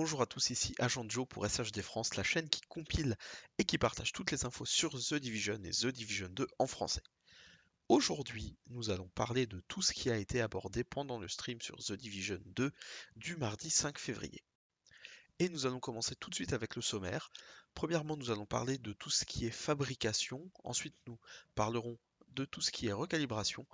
Bonjour à tous, ici Agent Joe pour SHD France, la chaîne qui compile et qui partage toutes les infos sur The Division et The Division 2 en français. Aujourd'hui, nous allons parler de tout ce qui a été abordé pendant le stream sur The Division 2 du mardi 5 février. Et nous allons commencer tout de suite avec le sommaire. Premièrement, nous allons parler de tout ce qui est fabrication. Ensuite, nous parlerons de tout ce qui est recalibration.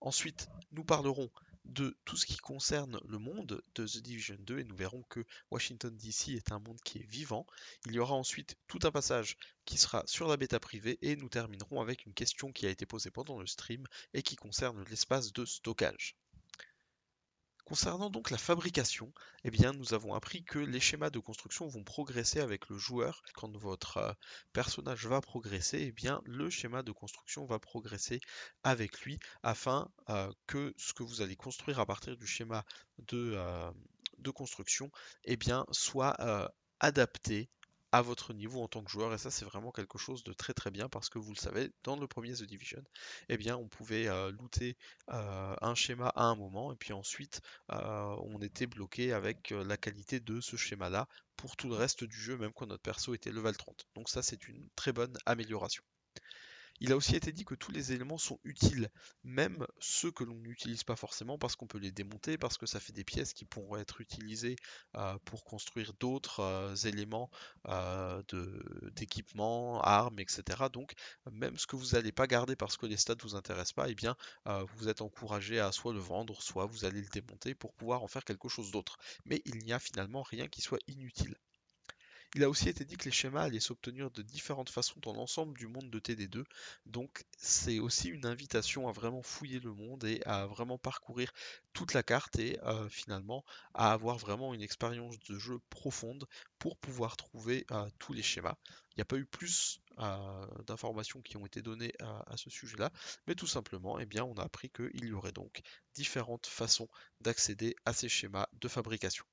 Ensuite, nous parlerons de tout ce qui concerne le monde de The Division 2 et nous verrons que Washington DC est un monde qui est vivant. Il y aura ensuite tout un passage qui sera sur la bêta privée et nous terminerons avec une question qui a été posée pendant le stream et qui concerne l'espace de stockage. Concernant donc la fabrication, eh bien, nous avons appris que les schémas de construction vont progresser avec le joueur. Quand votre euh, personnage va progresser, eh bien, le schéma de construction va progresser avec lui afin euh, que ce que vous allez construire à partir du schéma de, euh, de construction eh bien, soit adapté votre niveau en tant que joueur et ça c'est vraiment quelque chose de très très bien parce que vous le savez dans le premier The Division eh bien on pouvait euh, looter euh, un schéma à un moment et puis ensuite euh, on était bloqué avec la qualité de ce schéma là pour tout le reste du jeu même quand notre perso était level 30 donc ça c'est une très bonne amélioration il a aussi été dit que tous les éléments sont utiles, même ceux que l'on n'utilise pas forcément parce qu'on peut les démonter, parce que ça fait des pièces qui pourront être utilisées euh, pour construire d'autres euh, éléments euh, d'équipement, armes, etc. Donc même ce que vous n'allez pas garder parce que les stats ne vous intéressent pas, eh bien vous êtes encouragé à soit le vendre, soit vous allez le démonter pour pouvoir en faire quelque chose d'autre. Mais il n'y a finalement rien qui soit inutile. Il a aussi été dit que les schémas allaient s'obtenir de différentes façons dans l'ensemble du monde de TD2, donc c'est aussi une invitation à vraiment fouiller le monde et à vraiment parcourir toute la carte et euh, finalement à avoir vraiment une expérience de jeu profonde pour pouvoir trouver euh, tous les schémas. Il n'y a pas eu plus euh, d'informations qui ont été données à, ce sujet-là, mais tout simplement, eh bien, on a appris qu'il y aurait donc différentes façons d'accéder à ces schémas de fabrication.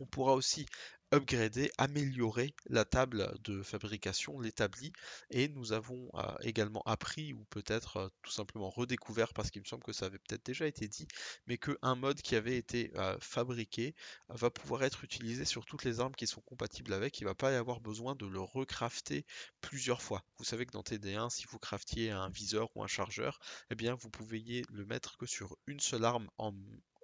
On pourra aussi upgrader, améliorer la table de fabrication, l'établi, et nous avons euh, également appris, ou peut-être euh, tout simplement redécouvert, parce qu'il me semble que ça avait peut-être déjà été dit, mais qu'un mode qui avait été euh, fabriqué va pouvoir être utilisé sur toutes les armes qui sont compatibles avec, il ne va pas y avoir besoin de le recrafter plusieurs fois. Vous savez que dans TD1, si vous craftiez un viseur ou un chargeur, eh bien vous pouviez le mettre que sur une seule arme en,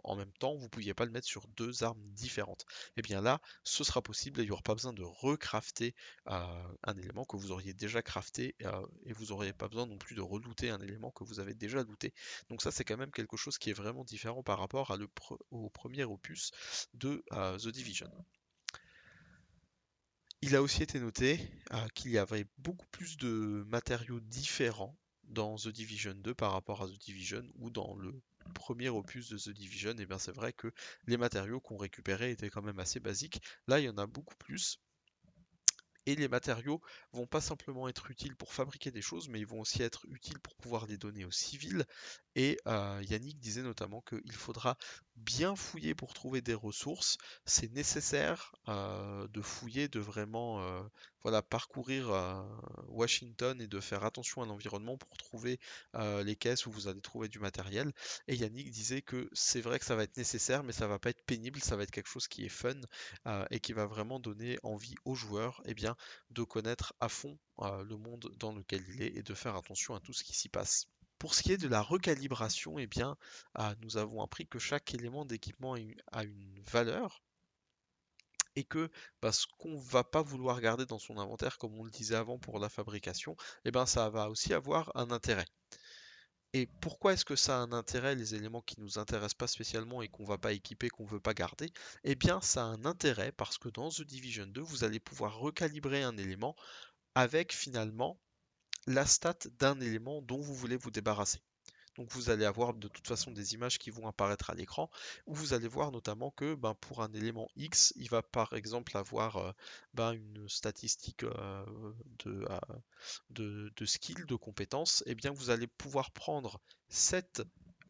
en même temps, vous ne pouviez pas le mettre sur deux armes différentes. Et eh bien là, ce sera possible et il n'y aura pas besoin de recrafter euh, un élément que vous auriez déjà crafté euh, et vous n'aurez pas besoin non plus de relooter un élément que vous avez déjà looté. Donc ça, c'est quand même quelque chose qui est vraiment différent par rapport au premier opus de euh, The Division. Il a aussi été noté qu'il y avait beaucoup plus de matériaux différents dans The Division 2 par rapport à The Division ou dans le premier opus de The Division, et bien c'est vrai que les matériaux qu'on récupérait étaient quand même assez basiques. Là, il y en a beaucoup plus. Et les matériaux vont pas simplement être utiles pour fabriquer des choses, mais ils vont aussi être utiles pour pouvoir les donner aux civils. Et euh, Yannick disait notamment qu'il faudra bien fouiller pour trouver des ressources. C'est nécessaire euh, de fouiller, de vraiment euh, voilà, parcourir Washington et de faire attention à l'environnement pour trouver les caisses où vous allez trouver du matériel. Et Yannick disait que c'est vrai que ça va être nécessaire, mais ça va pas être pénible, ça va être quelque chose qui est fun et qui va vraiment donner envie aux joueurs eh bien, de connaître à fond le monde dans lequel il est et de faire attention à tout ce qui s'y passe. Pour ce qui est de la recalibration, eh bien, nous avons appris que chaque élément d'équipement a une valeur et que bah, ce qu'on va pas vouloir garder dans son inventaire, comme on le disait avant pour la fabrication, eh ben, ça va aussi avoir un intérêt. Et pourquoi est-ce que ça a un intérêt, les éléments qui ne nous intéressent pas spécialement et qu'on va pas équiper, qu'on veut pas garder? Eh bien, ça a un intérêt parce que dans The Division 2, vous allez pouvoir recalibrer un élément avec finalement la stat d'un élément dont vous voulez vous débarrasser. Donc vous allez avoir de toute façon des images qui vont apparaître à l'écran, où vous allez voir notamment que ben, pour un élément X, il va par exemple avoir euh, ben, une statistique euh, euh, de, de, skill, de compétences, et eh bien vous allez pouvoir prendre cette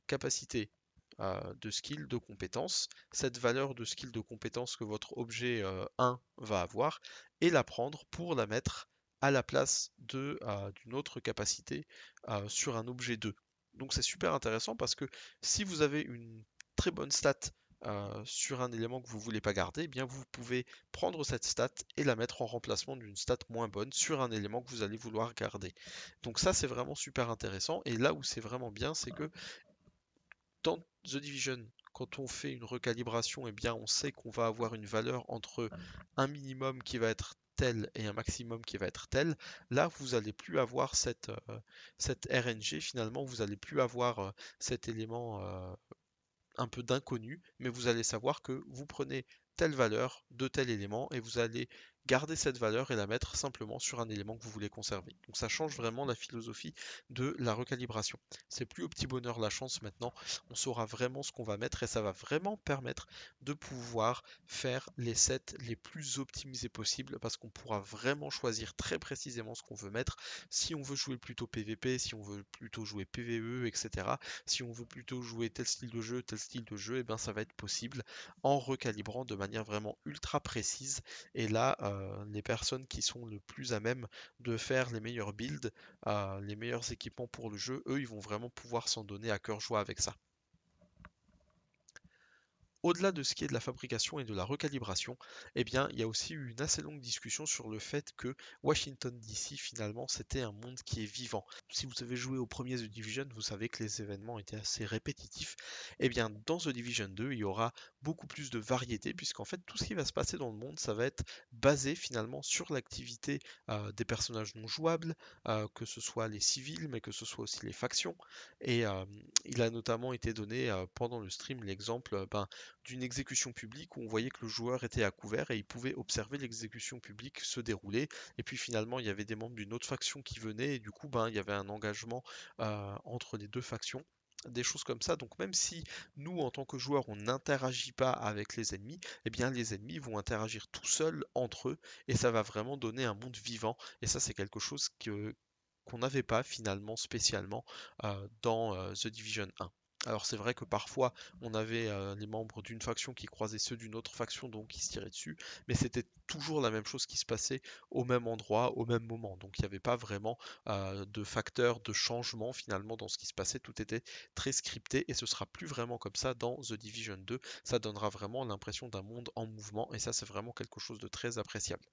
capacité de skill, de compétence, cette valeur de skill de compétence que votre objet 1 va avoir, et la prendre pour la mettre à la place d'une autre capacité sur un objet 2. Donc c'est super intéressant parce que si vous avez une très bonne stat euh, sur un élément que vous voulez pas garder, eh bien vous pouvez prendre cette stat et la mettre en remplacement d'une stat moins bonne sur un élément que vous allez vouloir garder. Donc ça c'est vraiment super intéressant et là où c'est vraiment bien c'est que dans The Division quand on fait une recalibration, eh bien on sait qu'on va avoir une valeur entre un minimum qui va être tel et un maximum qui va être tel. Là, vous n'allez plus avoir cette, euh, RNG, finalement, vous n'allez plus avoir euh, cet élément euh, un peu d'inconnu, mais vous allez savoir que vous prenez telle valeur de tel élément et vous allez garder cette valeur et la mettre simplement sur un élément que vous voulez conserver. Donc ça change vraiment la philosophie de la recalibration. C'est plus au petit bonheur la chance maintenant, on saura vraiment ce qu'on va mettre et ça va vraiment permettre de pouvoir faire les sets les plus optimisés possibles parce qu'on pourra vraiment choisir très précisément ce qu'on veut mettre. Si on veut jouer plutôt PVP, si on veut plutôt jouer PVE, etc. Si on veut plutôt jouer tel style de jeu, tel style de jeu, et eh bien ça va être possible en recalibrant de manière vraiment ultra précise. Et là, euh, euh, les personnes qui sont le plus à même de faire les meilleurs builds, euh, les meilleurs équipements pour le jeu, eux, ils vont vraiment pouvoir s'en donner à cœur joie avec ça. Au-delà de ce qui est de la fabrication et de la recalibration, eh il y a aussi eu une assez longue discussion sur le fait que Washington DC, finalement, c'était un monde qui est vivant. Si vous avez joué au premier The Division, vous savez que les événements étaient assez répétitifs. Eh bien, dans The Division 2, il y aura beaucoup plus de variété, puisqu'en fait, tout ce qui va se passer dans le monde, ça va être basé finalement sur l'activité euh, des personnages non jouables, euh, que ce soit les civils, mais que ce soit aussi les factions. Et euh, il a notamment été donné pendant le stream l'exemple ben, d'une exécution publique où on voyait que le joueur était à couvert et il pouvait observer l'exécution publique se dérouler. Et puis finalement, il y avait des membres d'une autre faction qui venaient et du coup, ben, il y avait un engagement entre les deux factions des choses comme ça. Donc même si nous, en tant que joueurs, on n'interagit pas avec les ennemis, eh bien les ennemis vont interagir tout seuls entre eux et ça va vraiment donner un monde vivant. Et ça, c'est quelque chose que qu'on n'avait pas finalement spécialement euh, dans euh, The Division 1. Alors c'est vrai que parfois on avait euh, les membres d'une faction qui croisaient ceux d'une autre faction, donc qui se tiraient dessus, mais c'était toujours la même chose qui se passait au même endroit, au même moment. Donc il n'y avait pas vraiment euh, de facteur de changement finalement dans ce qui se passait, tout était très scripté et ce sera plus vraiment comme ça dans The Division 2. Ça donnera vraiment l'impression d'un monde en mouvement et ça c'est vraiment quelque chose de très appréciable.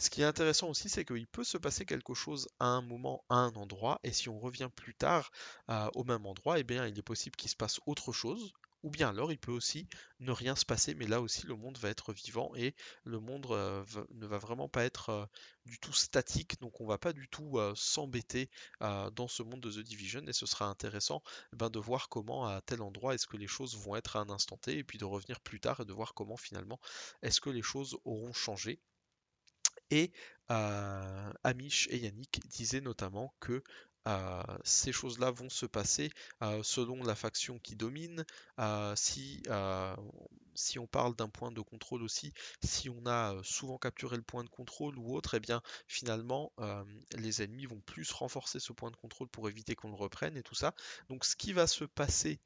Ce qui est intéressant aussi, c'est qu'il peut se passer quelque chose à un moment, à un endroit, et si on revient plus tard euh, au même endroit, eh bien, il est possible qu'il se passe autre chose, ou bien alors il peut aussi ne rien se passer, mais là aussi le monde va être vivant et le monde euh, ne va vraiment pas être euh, du tout statique, donc on va pas du tout s'embêter dans ce monde de The Division, et ce sera intéressant eh ben, de voir comment à tel endroit est-ce que les choses vont être à un instant T, et puis de revenir plus tard et de voir comment finalement est-ce que les choses auront changé. Et Amish et Yannick disaient notamment que ces choses-là vont se passer selon la faction qui domine. si, si on parle d'un point de contrôle aussi, si on a souvent capturé le point de contrôle ou autre, et eh bien finalement les ennemis vont plus renforcer ce point de contrôle pour éviter qu'on le reprenne et tout ça. Donc ce qui va se passer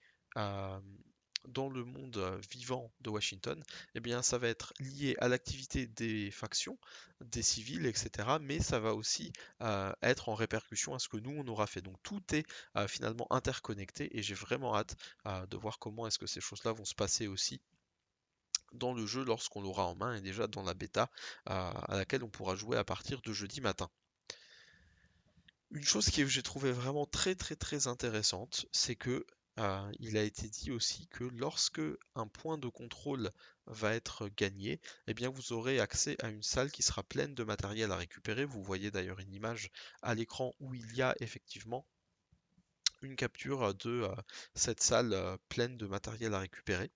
dans le monde euh, vivant de Washington, eh bien, ça va être lié à l'activité des factions, des civils, etc. Mais ça va aussi euh, être en répercussion à ce que nous on aura fait. Donc tout est euh, finalement interconnecté et j'ai vraiment hâte de voir comment est-ce que ces choses-là vont se passer aussi dans le jeu lorsqu'on l'aura en main et déjà dans la bêta à laquelle on pourra jouer à partir de jeudi matin. Une chose que j'ai trouvé vraiment très très très intéressante, c'est que euh, il a été dit aussi que lorsque un point de contrôle va être gagné, eh vous aurez accès à une salle qui sera pleine de matériel à récupérer. Vous voyez d'ailleurs une image à l'écran où il y a effectivement une capture de euh, cette salle euh, pleine de matériel à récupérer.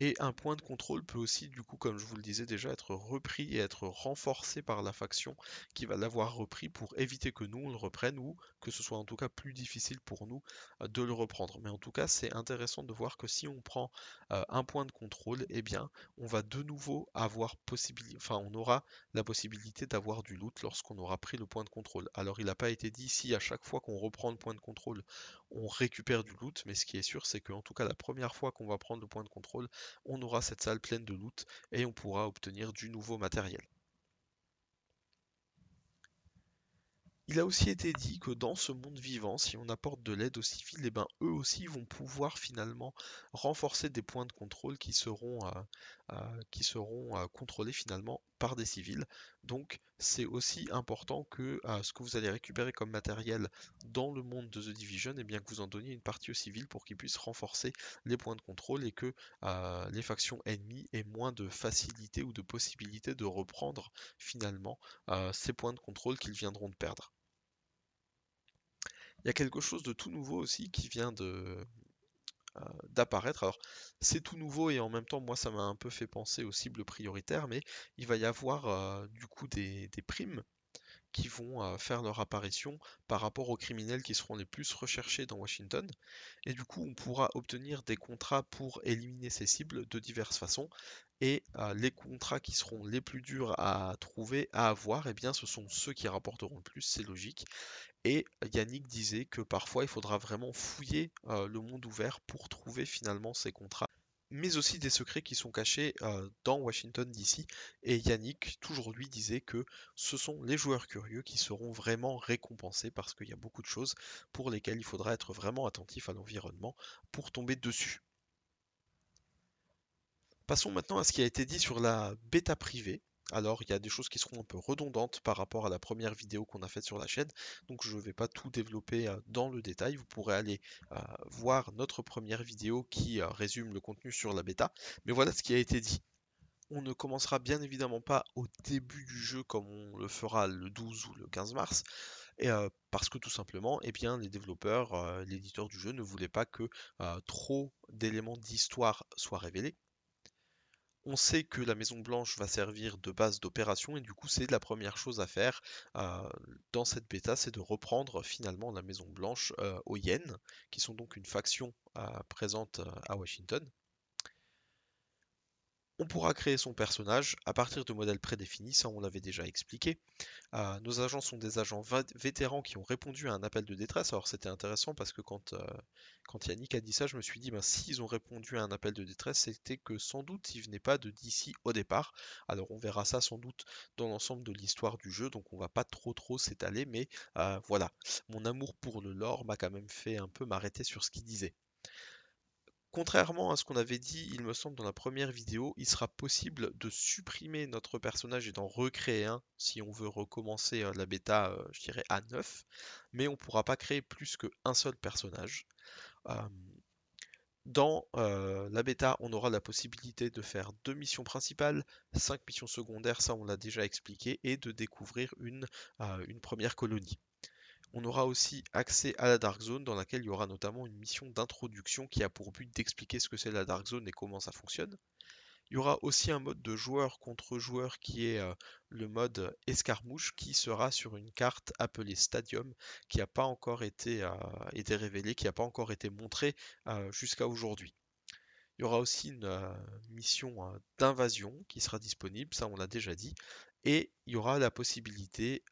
Et un point de contrôle peut aussi, du coup, comme je vous le disais déjà, être repris et être renforcé par la faction qui va l'avoir repris pour éviter que nous on le reprenne ou que ce soit en tout cas plus difficile pour nous euh, de le reprendre. Mais en tout cas, c'est intéressant de voir que si on prend euh, un point de contrôle, eh bien, on va de nouveau avoir possibilité, enfin, on aura la possibilité d'avoir du loot lorsqu'on aura pris le point de contrôle. Alors, il n'a pas été dit si à chaque fois qu'on reprend le point de contrôle, on récupère du loot, mais ce qui est sûr, c'est qu'en tout cas, la première fois qu'on va prendre le point de contrôle, on aura cette salle pleine de loot et on pourra obtenir du nouveau matériel. Il a aussi été dit que dans ce monde vivant, si on apporte de l'aide aux civils, eh ben eux aussi vont pouvoir finalement renforcer des points de contrôle qui seront, contrôlés finalement par des civils. Donc c'est aussi important que ce que vous allez récupérer comme matériel dans le monde de The Division, et eh bien que vous en donniez une partie aux civils pour qu'ils puissent renforcer les points de contrôle et que les factions ennemies aient moins de facilité ou de possibilité de reprendre finalement ces points de contrôle qu'ils viendront de perdre. Il y a quelque chose de tout nouveau aussi qui vient de euh, d'apparaître. Alors c'est tout nouveau et en même temps moi ça m'a un peu fait penser aux cibles prioritaires, mais il va y avoir euh, du coup des, primes qui vont euh, faire leur apparition par rapport aux criminels qui seront les plus recherchés dans Washington. Et du coup, on pourra obtenir des contrats pour éliminer ces cibles de diverses façons. Et les contrats qui seront les plus durs à trouver, à avoir, eh bien, ce sont ceux qui rapporteront le plus, c'est logique. Et Yannick disait que parfois il faudra vraiment fouiller le monde ouvert pour trouver finalement ces contrats, mais aussi des secrets qui sont cachés dans Washington DC. Et Yannick, toujours lui, disait que ce sont les joueurs curieux qui seront vraiment récompensés parce qu'il y a beaucoup de choses pour lesquelles il faudra être vraiment attentif à l'environnement pour tomber dessus. Passons maintenant à ce qui a été dit sur la bêta privée. Alors, il y a des choses qui seront un peu redondantes par rapport à la première vidéo qu'on a faite sur la chaîne, donc je ne vais pas tout développer euh, dans le détail. Vous pourrez aller euh, voir notre première vidéo qui euh, résume le contenu sur la bêta. Mais voilà ce qui a été dit. On ne commencera bien évidemment pas au début du jeu comme on le fera le 12 ou le 15 mars, parce que tout simplement, eh bien, les développeurs, l'éditeur du jeu ne voulait pas que trop d'éléments d'histoire soient révélés. On sait que la Maison Blanche va servir de base d'opération et du coup c'est la première chose à faire euh, dans cette bêta, c'est de reprendre finalement la Maison Blanche euh, aux Yen, qui sont donc une faction euh, présente à Washington. On pourra créer son personnage à partir de modèles prédéfinis, ça on l'avait déjà expliqué. Euh, nos agents sont des agents vétérans qui ont répondu à un appel de détresse. Alors c'était intéressant parce que quand, euh, quand Yannick a dit ça, je me suis dit, ben, s'ils ont répondu à un appel de détresse, c'était que sans doute ils venaient pas de DC au départ. Alors on verra ça sans doute dans l'ensemble de l'histoire du jeu, donc on va pas trop trop s'étaler, mais euh, voilà. Mon amour pour le lore m'a quand même fait un peu m'arrêter sur ce qu'il disait. Contrairement à ce qu'on avait dit, il me semble, dans la première vidéo, il sera possible de supprimer notre personnage et d'en recréer un si on veut recommencer euh, la bêta, euh, je dirais, à 9, mais on ne pourra pas créer plus qu'un seul personnage. dans euh, la bêta, on aura la possibilité de faire deux missions principales, cinq missions secondaires, ça on l'a déjà expliqué, et de découvrir une, une première colonie. On aura aussi accès à la Dark Zone dans laquelle il y aura notamment une mission d'introduction qui a pour but d'expliquer ce que c'est la Dark Zone et comment ça fonctionne. Il y aura aussi un mode de joueur contre joueur qui est euh, le mode escarmouche qui sera sur une carte appelée Stadium qui n'a pas encore été, euh, révélée, qui n'a pas encore été montrée euh, jusqu'à aujourd'hui. Il y aura aussi une mission d'invasion qui sera disponible, ça on l'a déjà dit, et il y aura la possibilité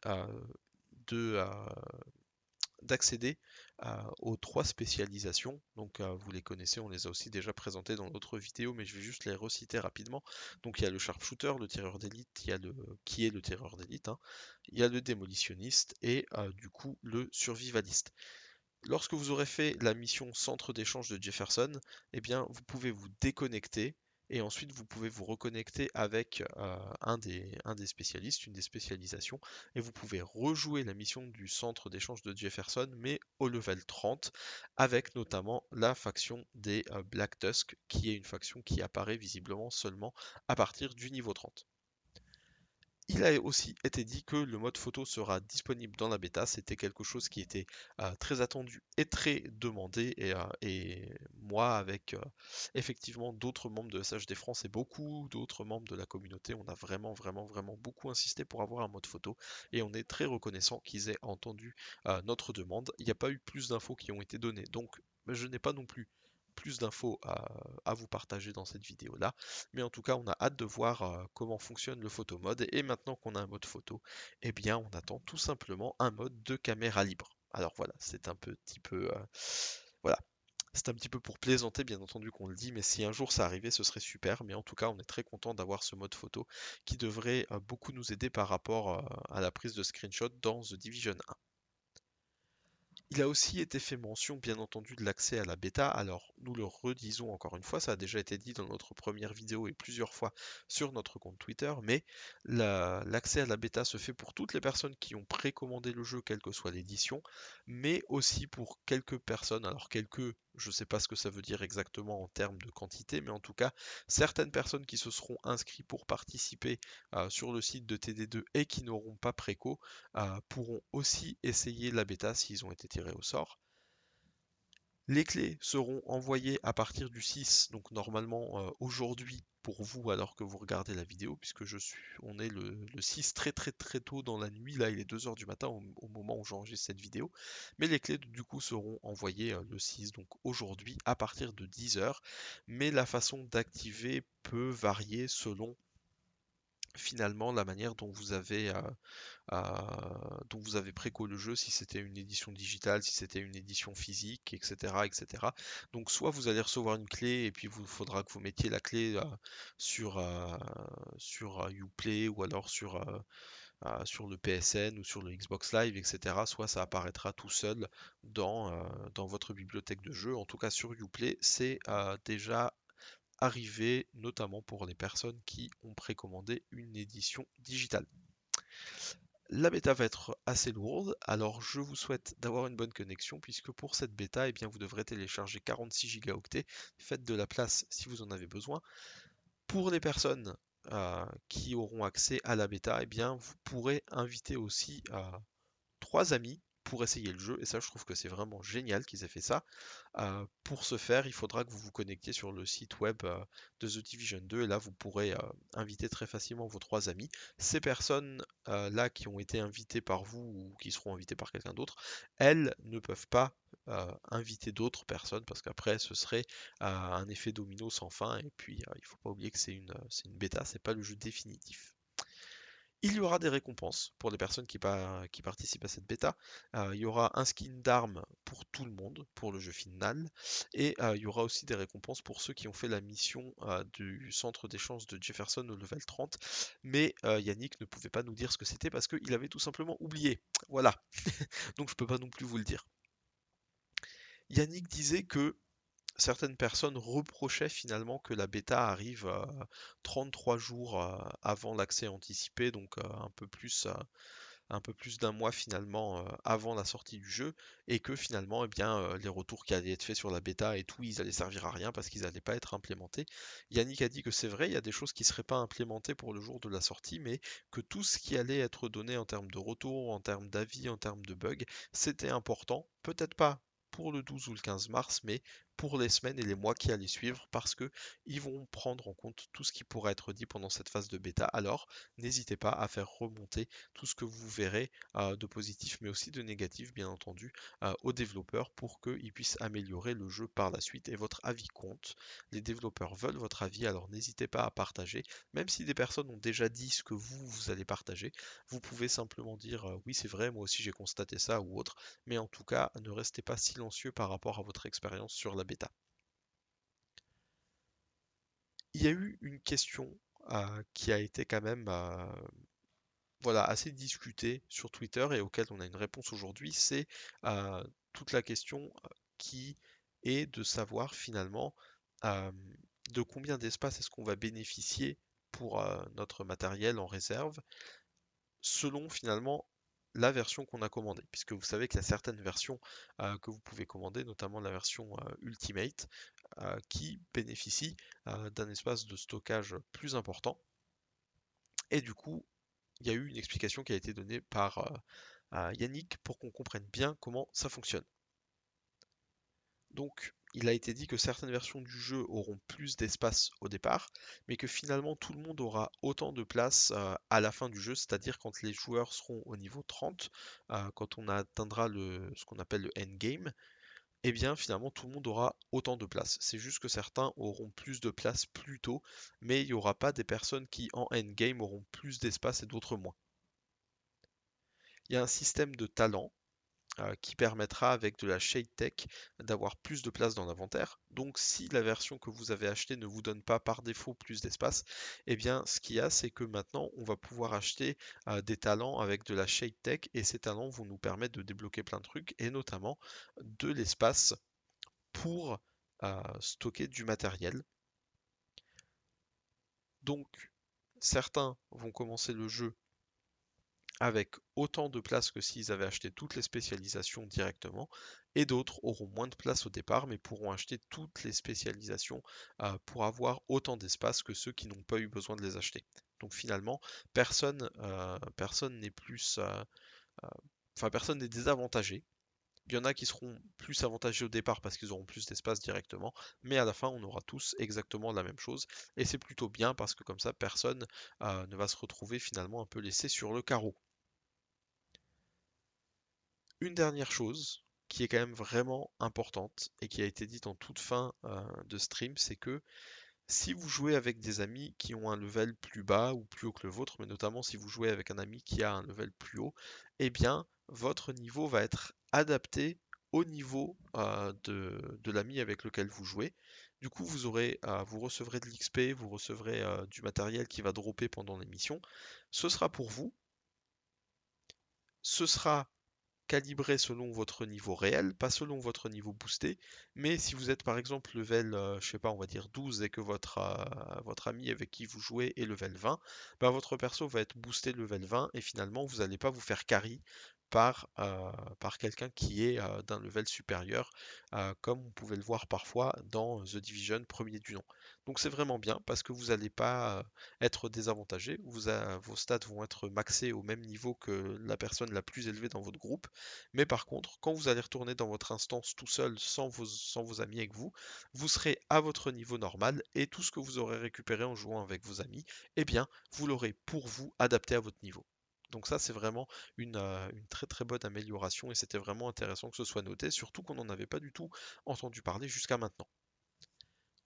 de d'accéder aux trois spécialisations. Donc vous les connaissez, on les a aussi déjà présentées dans d'autres vidéos, mais je vais juste les reciter rapidement. Donc il y a le sharpshooter, le tireur d'élite, il y a le qui est le tireur d'élite, hein. il y a le démolitionniste et du coup le survivaliste. Lorsque vous aurez fait la mission centre d'échange de Jefferson, eh bien vous pouvez vous déconnecter et ensuite vous pouvez vous reconnecter avec euh, un, des, spécialistes, une des spécialisations, et vous pouvez rejouer la mission du centre d'échange de Jefferson, mais au level 30, avec notamment la faction des euh, Black Tusk, qui est une faction qui apparaît visiblement seulement à partir du niveau 30. Il a aussi été dit que le mode photo sera disponible dans la bêta, c'était quelque chose qui était euh, très attendu et très demandé, et, euh, moi avec euh, effectivement d'autres membres de SHD France et beaucoup d'autres membres de la communauté, on a vraiment vraiment vraiment beaucoup insisté pour avoir un mode photo, et on est très reconnaissant qu'ils aient entendu notre demande. Il n'y a pas eu plus d'infos qui ont été données, donc je n'ai pas non plus plus d'infos à, vous partager dans cette vidéo là. Mais en tout cas, on a hâte de voir euh, comment fonctionne le photo mode. Et maintenant qu'on a un mode photo, eh bien, on attend tout simplement un mode de caméra libre. Alors voilà, c'est un petit peu... Euh, voilà. C'est un petit peu pour plaisanter, bien entendu qu'on le dit, mais si un jour ça arrivait, ce serait super. Mais en tout cas, on est très content d'avoir ce mode photo qui devrait euh, beaucoup nous aider par rapport à la prise de screenshot dans The Division 1. Il a aussi été fait mention, bien entendu, de l'accès à la bêta. Alors, nous le redisons encore une fois, ça a déjà été dit dans notre première vidéo et plusieurs fois sur notre compte Twitter, mais l'accès à la bêta se fait pour toutes les personnes qui ont précommandé le jeu, quelle que soit l'édition, mais aussi pour quelques personnes, alors quelques je ne sais pas ce que ça veut dire exactement en termes de quantité, mais en tout cas, certaines personnes qui se seront inscrites pour participer euh, sur le site de TD2 et qui n'auront pas préco euh, pourront aussi essayer la bêta s'ils ont été tirés au sort. Les clés seront envoyées à partir du 6, donc normalement euh, aujourd'hui pour vous alors que vous regardez la vidéo, puisque je suis, on est le, 6 très très très tôt dans la nuit, là il est 2h du matin au, moment où j'enregistre cette vidéo, mais les clés du coup seront envoyées euh, le 6, donc aujourd'hui à partir de 10h, mais la façon d'activer peut varier selon finalement la manière dont vous avez euh, dont vous avez préco le jeu, si c'était une édition digitale, si c'était une édition physique, etc., etc. Donc soit vous allez recevoir une clé et puis il faudra que vous mettiez la clé euh, sur, euh, sur Uplay ou alors sur, sur le PSN ou sur le Xbox Live, etc. Soit ça apparaîtra tout seul dans, dans votre bibliothèque de jeux. En tout cas sur Uplay, c'est déjà arrivé, notamment pour les personnes qui ont précommandé une édition digitale. La bêta va être assez lourde, alors je vous souhaite d'avoir une bonne connexion puisque pour cette bêta, eh bien, vous devrez télécharger 46 Go. Faites de la place si vous en avez besoin. Pour les personnes euh, qui auront accès à la bêta, eh bien, vous pourrez inviter aussi euh, trois amis pour essayer le jeu. Et ça, je trouve que c'est vraiment génial qu'ils aient fait ça. Euh, pour ce faire, il faudra que vous vous connectiez sur le site web euh, de The Division 2. Et là, vous pourrez euh, inviter très facilement vos trois amis. Ces personnes-là qui ont été invitées par vous ou qui seront invitées par quelqu'un d'autre, elles ne peuvent pas inviter d'autres personnes parce qu'après ce serait un effet domino sans fin et puis il ne faut pas oublier que c'est une, une bêta, c'est pas le jeu définitif. Il y aura des récompenses pour les personnes qui, participent à cette bêta. Euh, il y aura un skin d'armes pour tout le monde, pour le jeu final. Et euh, il y aura aussi des récompenses pour ceux qui ont fait la mission euh, du centre d'échange de Jefferson au level 30. Mais Yannick ne pouvait pas nous dire ce que c'était parce qu'il avait tout simplement oublié. Voilà. Donc je ne peux pas non plus vous le dire. Yannick disait que certaines personnes reprochaient finalement que la bêta arrive 33 jours avant l'accès anticipé, donc un peu plus un peu plus d'un mois finalement avant la sortie du jeu et que finalement eh bien les retours qui allaient être faits sur la bêta et tout ils allaient servir à rien parce qu'ils n'allaient pas être implémentés. Yannick a dit que c'est vrai, il y a des choses qui seraient pas implémentées pour le jour de la sortie mais que tout ce qui allait être donné en termes de retour, en termes d'avis, en termes de bugs, c'était important, peut-être pas pour le 12 ou le 15 mars, mais pour les semaines et les mois qui allaient suivre parce que ils vont prendre en compte tout ce qui pourra être dit pendant cette phase de bêta. Alors n'hésitez pas à faire remonter tout ce que vous verrez euh, de positif mais aussi de négatif bien entendu euh, aux développeurs pour qu'ils puissent améliorer le jeu par la suite et votre avis compte. Les développeurs veulent votre avis alors n'hésitez pas à partager même si des personnes ont déjà dit ce que vous vous allez partager vous pouvez simplement dire euh, oui c'est vrai moi aussi j'ai constaté ça ou autre mais en tout cas ne restez pas silencieux par rapport à votre expérience sur la bêta. Il y a eu une question euh, qui a été quand même euh, voilà, assez discutée sur Twitter et auquel on a une réponse aujourd'hui, c'est euh, toute la question qui est de savoir finalement de combien d'espace est-ce qu'on va bénéficier pour notre matériel en réserve selon finalement la version qu'on a commandée, puisque vous savez qu'il y a certaines versions euh, que vous pouvez commander, notamment la version euh, Ultimate, euh, qui bénéficie d'un espace de stockage plus important. Et du coup, il y a eu une explication qui a été donnée par Yannick pour qu'on comprenne bien comment ça fonctionne. Donc, il a été dit que certaines versions du jeu auront plus d'espace au départ, mais que finalement tout le monde aura autant de place euh, à la fin du jeu, c'est-à-dire quand les joueurs seront au niveau 30, euh, quand on atteindra ce qu'on appelle le endgame, eh bien finalement tout le monde aura autant de place. C'est juste que certains auront plus de place plus tôt, mais il n'y aura pas des personnes qui en endgame auront plus d'espace et d'autres moins. Il y a un système de talent euh, qui permettra avec de la Shade Tech d'avoir plus de place dans l'inventaire. Donc si la version que vous avez achetée ne vous donne pas par défaut plus d'espace, eh bien ce qu'il y a c'est que maintenant on va pouvoir acheter euh, des talents avec de la Shade Tech et ces talents vont nous permettre de débloquer plein de trucs et notamment de l'espace pour euh, stocker du matériel. Donc certains vont commencer le jeu avec autant de place que s'ils avaient acheté toutes les spécialisations directement, et d'autres auront moins de place au départ, mais pourront acheter toutes les spécialisations euh, pour avoir autant d'espace que ceux qui n'ont pas eu besoin de les acheter. Donc finalement, personne euh, personne n'est plus, euh, enfin personne n'est désavantagé. Il y en a qui seront plus avantagés au départ parce qu'ils auront plus d'espace directement, mais à la fin on aura tous exactement la même chose et c'est plutôt bien parce que comme ça personne ne va se retrouver finalement un peu laissé sur le carreau. Une dernière chose qui est quand même vraiment importante et qui a été dite en toute fin euh, de stream, c'est que si vous jouez avec des amis qui ont un level plus bas ou plus haut que le vôtre, mais notamment si vous jouez avec un ami qui a un level plus haut, eh bien votre niveau va être adapté au niveau euh, de, l'ami avec lequel vous jouez. Du coup, vous aurez, euh, vous recevrez de l'XP, vous recevrez du matériel qui va dropper pendant l'émission. Ce sera pour vous. Ce sera calibré selon votre niveau réel, pas selon votre niveau boosté, mais si vous êtes par exemple level, euh, je sais pas, on va dire 12 et que votre, euh, votre ami avec qui vous jouez est level 20, bah votre perso va être boosté level 20 et finalement vous n'allez pas vous faire carry par, euh, par quelqu'un qui est d'un level supérieur, comme on pouvait le voir parfois dans The Division premier du nom. Donc c'est vraiment bien parce que vous n'allez pas être désavantagé, vos stats vont être maxés au même niveau que la personne la plus élevée dans votre groupe, mais par contre, quand vous allez retourner dans votre instance tout seul sans vos, amis avec vous, vous serez à votre niveau normal et tout ce que vous aurez récupéré en jouant avec vos amis, eh bien, vous l'aurez pour vous adapté à votre niveau. Donc ça, c'est vraiment une, très très bonne amélioration et c'était vraiment intéressant que ce soit noté, surtout qu'on n'en avait pas du tout entendu parler jusqu'à maintenant.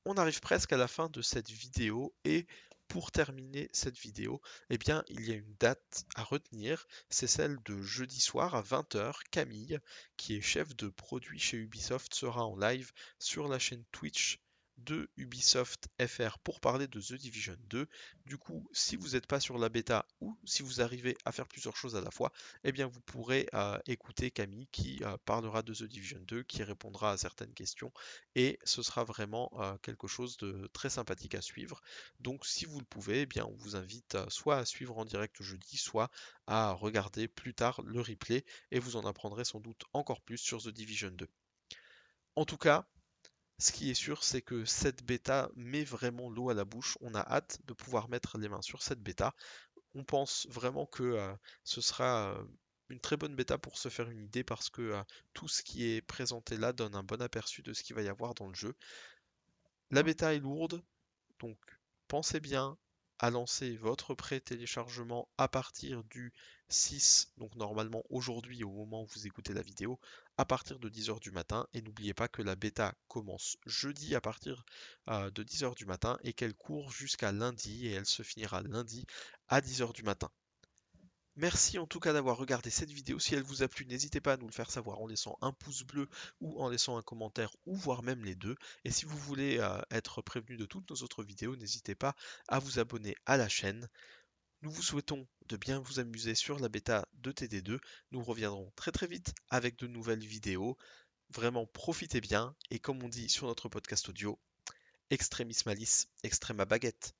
On arrive presque à la fin de cette vidéo et pour terminer cette vidéo, eh il y a une date à retenir, c'est celle de jeudi soir à 20h. Camille, qui est chef de produit chez Ubisoft, sera en live sur la chaîne Twitch de Ubisoft FR pour parler de The Division 2. Du coup, si vous n'êtes pas sur la bêta ou si vous arrivez à faire plusieurs choses à la fois, eh bien vous pourrez euh, écouter Camille qui euh, parlera de The Division 2, qui répondra à certaines questions et ce sera vraiment euh, quelque chose de très sympathique à suivre. Donc si vous le pouvez, eh bien on vous invite soit à suivre en direct jeudi, soit à regarder plus tard le replay et vous en apprendrez sans doute encore plus sur The Division 2. En tout cas, ce qui est sûr, c'est que cette bêta met vraiment l'eau à la bouche. On a hâte de pouvoir mettre les mains sur cette bêta. On pense vraiment que euh, ce sera euh, une très bonne bêta pour se faire une idée parce que euh, tout ce qui est présenté là donne un bon aperçu de ce qu'il va y avoir dans le jeu. La bêta est lourde, donc pensez bien à lancer votre pré-téléchargement à partir du 6, donc normalement aujourd'hui au moment où vous écoutez la vidéo, à partir de 10h du matin. Et n'oubliez pas que la bêta commence jeudi à partir euh, de 10h du matin et qu'elle court jusqu'à lundi et elle se finira lundi à 10h du matin. Merci en tout cas d'avoir regardé cette vidéo. Si elle vous a plu, n'hésitez pas à nous le faire savoir en laissant un pouce bleu ou en laissant un commentaire ou voire même les deux. Et si vous voulez euh, être prévenu de toutes nos autres vidéos, n'hésitez pas à vous abonner à la chaîne. Nous vous souhaitons de bien vous amuser sur la bêta de TD2. Nous reviendrons très très vite avec de nouvelles vidéos. Vraiment profitez bien et comme on dit sur notre podcast audio, extremis malis, extrema baguette.